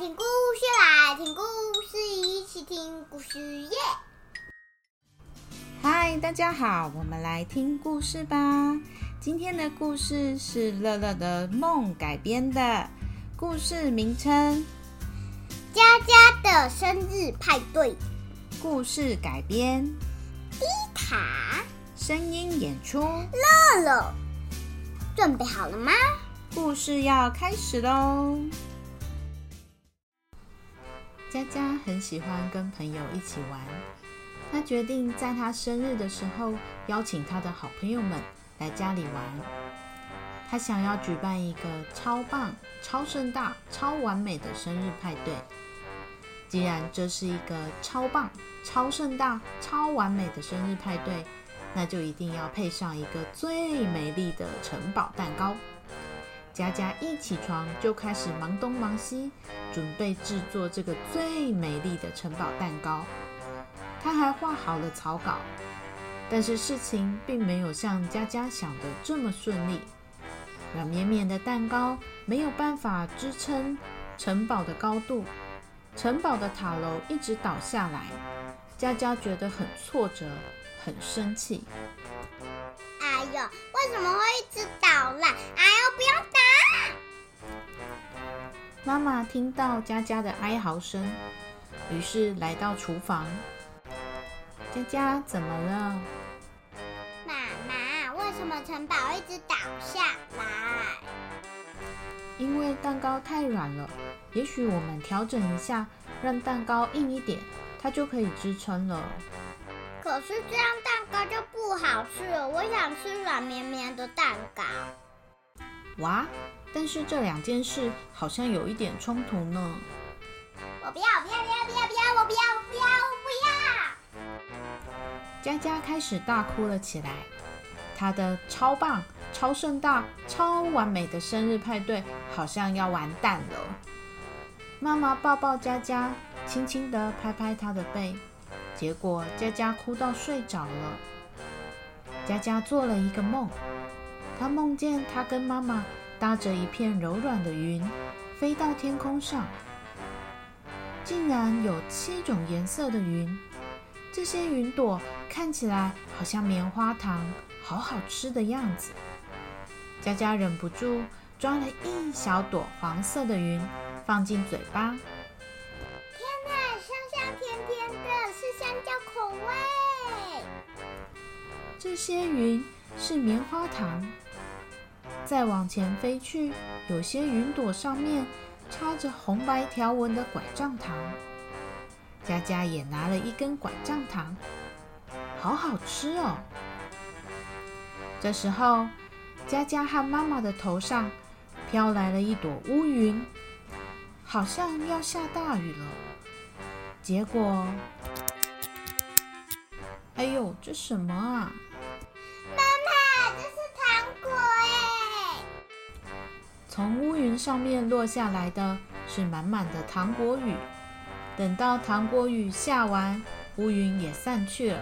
听故事，来听故事，一起听故事耶！嗨，大家好，我们来听故事吧。今天的故事是乐乐的梦改编的，故事名称《佳佳的生日派对》。故事改编伊塔，声音演出乐乐。准备好了吗？故事要开始喽！佳佳很喜欢跟朋友一起玩，她决定在她生日的时候邀请她的好朋友们来家里玩。她想要举办一个超棒、超盛大、超完美的生日派对。既然这是一个超棒、超盛大、超完美的生日派对，那就一定要配上一个最美丽的城堡蛋糕。佳佳一起床就开始忙东忙西，准备制作这个最美丽的城堡蛋糕。他还画好了草稿，但是事情并没有像佳佳想的这么顺利。软绵绵的蛋糕没有办法支撑城堡的高度，城堡的塔楼一直倒下来。佳佳觉得很挫折，很生气。哎呦，为什么会一直倒烂？哎呦，不要打！妈妈听到佳佳的哀嚎声，于是来到厨房。佳佳，怎么了？妈妈，为什么城堡一直倒下来？因为蛋糕太软了。也许我们调整一下，让蛋糕硬一点，它就可以支撑了。可是这样蛋糕就不好吃了。我想吃软绵绵的蛋糕。哇！但是这两件事好像有一点冲突呢。我不要，不要，不要，不要，不要，我不要，不要，不要！佳佳开始大哭了起来。她的超棒、超盛大、超完美的生日派对好像要完蛋了。妈妈抱抱佳佳，轻轻地拍拍她的背，结果佳佳哭到睡着了。佳佳做了一个梦，她梦见她跟妈妈。搭着一片柔软的云，飞到天空上，竟然有七种颜色的云。这些云朵看起来好像棉花糖，好好吃的样子。佳佳忍不住抓了一小朵黄色的云，放进嘴巴。天哪，香香甜甜的，是香蕉口味。这些云是棉花糖。再往前飞去，有些云朵上面插着红白条纹的拐杖糖。佳佳也拿了一根拐杖糖，好好吃哦。这时候，佳佳和妈妈的头上飘来了一朵乌云，好像要下大雨了。结果，哎呦，这什么啊？从乌云上面落下来的是满满的糖果雨。等到糖果雨下完，乌云也散去了。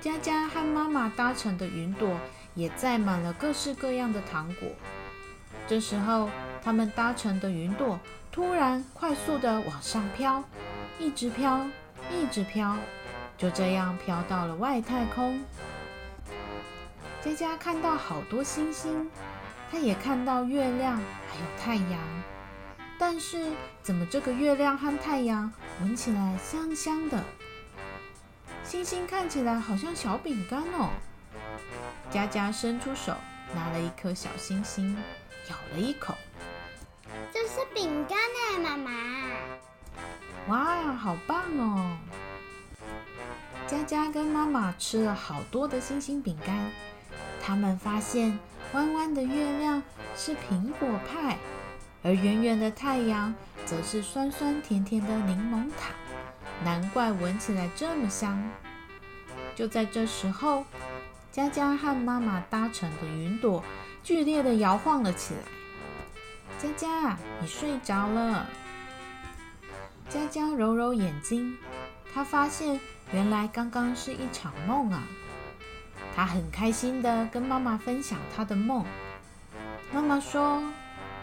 佳佳和妈妈搭乘的云朵也载满了各式各样的糖果。这时候，他们搭乘的云朵突然快速的往上飘，一直飘，一直飘，就这样飘到了外太空。佳佳看到好多星星。他也看到月亮，还有太阳，但是怎么这个月亮和太阳闻起来香香的？星星看起来好像小饼干哦。佳佳伸出手拿了一颗小星星，咬了一口，这是饼干呢，妈妈。哇，好棒哦！佳佳跟妈妈吃了好多的星星饼干，他们发现。弯弯的月亮是苹果派，而圆圆的太阳则是酸酸甜甜的柠檬塔。难怪闻起来这么香。就在这时候，佳佳和妈妈搭乘的云朵剧烈的摇晃了起来。佳佳，你睡着了？佳佳揉揉眼睛，她发现原来刚刚是一场梦啊。他很开心的跟妈妈分享他的梦。妈妈说：“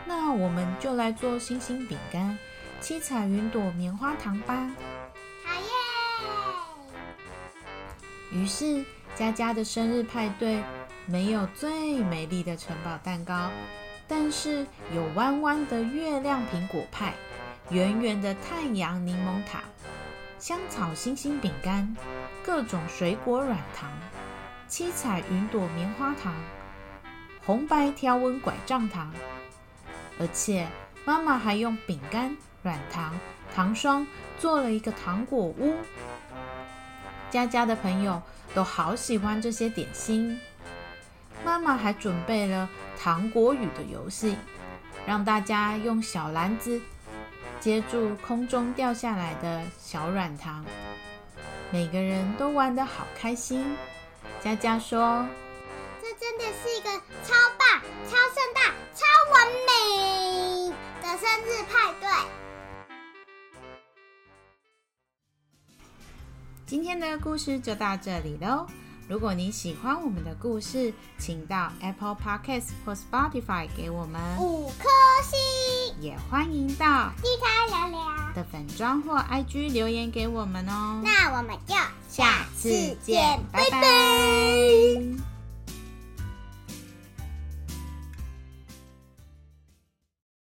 那我们就来做星星饼干，七彩云朵棉花糖吧。好耶！于是，佳佳的生日派对没有最美丽的城堡蛋糕，但是有弯弯的月亮苹果派、圆圆的太阳柠檬塔、香草星星饼干、各种水果软糖、七彩云朵棉花糖、红白条纹拐杖糖，而且妈妈还用饼干、软糖、糖霜做了一个糖果屋。佳佳的朋友都好喜欢这些点心。妈妈还准备了糖果雨的游戏，让大家用小篮子接住空中掉下来的小软糖。每个人都玩得好开心。佳佳说这真的是一个超棒、超盛大、超完美的生日派对。：“今天的故事就到这里喽。如果你喜欢我们的故事，请到 Apple Podcast 或 Spotify 给我们，五颗星，也欢迎到地开聊聊。的粉砖或 IG 留言给我们哦。那我们就下次见，拜拜